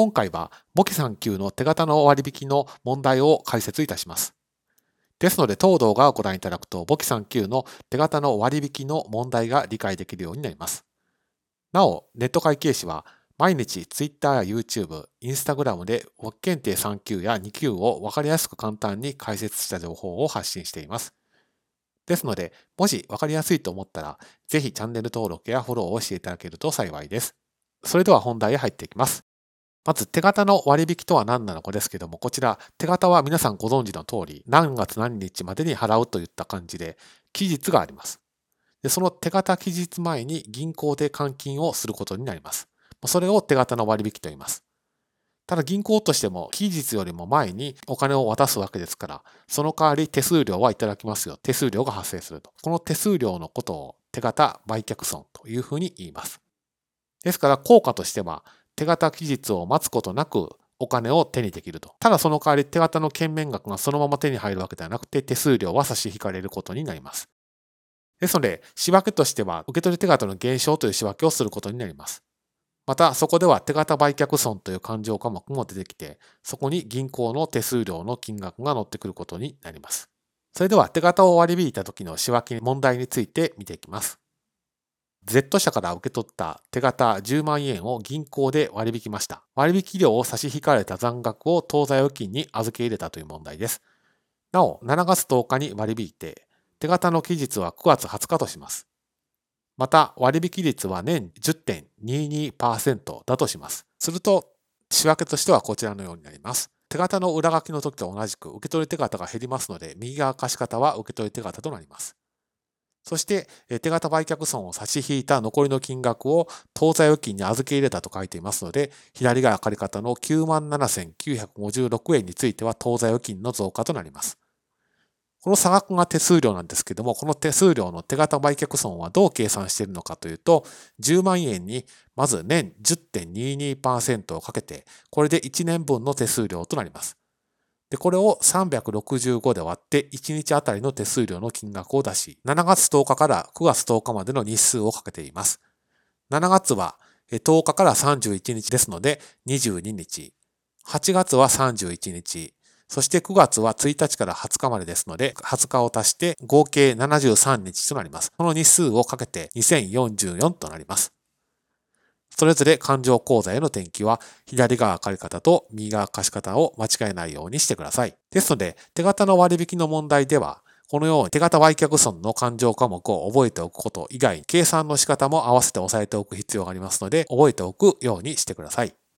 今回は簿記3級の手形の割引の問題を解説いたします。ですので、当動画をご覧いただくと、簿記3級の手形の割引の問題が理解できるようになります。なお、ネット会計士は毎日 Twitter や YouTube、Instagram で簿記検定3級や2級を分かりやすく簡単に解説した情報を発信しています。ですので、もし分かりやすいと思ったら、ぜひチャンネル登録やフォローをしていただけると幸いです。それでは本題へ入っていきます。まず手形の割引とは何なのかですけども、こちら手形は皆さんご存知の通り、何月何日までに払うといった感じで、期日があります。でその手形期日前に銀行で換金をすることになります。それを手形の割引と言います。ただ銀行としても期日よりも前にお金を渡すわけですから、その代わり手数料はいただきますよ。手数料が発生すると。この手数料のことを手形売却損というふうに言います。ですから効果としては手形期日を待つことなくお金を手にできると。ただその代わり手形の券面額がそのまま手に入るわけではなくて手数料は差し引かれることになります。ですので、仕分けとしては受け取り手形の減少という仕分けをすることになります。また、そこでは手形売却損という勘定科目も出てきて、そこに銀行の手数料の金額が乗ってくることになります。それでは手形を割り引いた時の仕分け問題について見ていきます。Z 社から受け取った手形10万円を銀行で割引きました。割引料を差し引かれた残額を当座預金に預け入れたという問題です。なお、7月10日に割引いて、手形の期日は9月20日とします。また、割引率は年10.22%だとします。すると、仕分けとしてはこちらのようになります。手形の裏書きの時と同じく受け取り手形が減りますので、右側貸方は受け取り手形となります。そして、手形売却損を差し引いた残りの金額を当座預金に預け入れたと書いていますので、左側借方の97,956円については当座預金の増加となります。この差額が手数料なんですけども、この手数料の手形売却損はどう計算しているのかというと、10万円にまず年10.22%をかけて、これで1年分の手数料となります。で、これを365で割って1日あたりの手数料の金額を出し、7月10日から9月10日までの日数をかけています。7月は10日から31日ですので22日。8月は31日。そして9月は1日から20日までですので、20日を足して合計73日となります。この日数をかけて2044となります。それぞれ勘定口座への転記は、左側借方と右側貸方を間違えないようにしてください。ですので、手形の割引の問題では、このように手形売却損の勘定科目を覚えておくこと以外、計算の仕方も合わせて押さえておく必要がありますので、覚えておくようにしてください。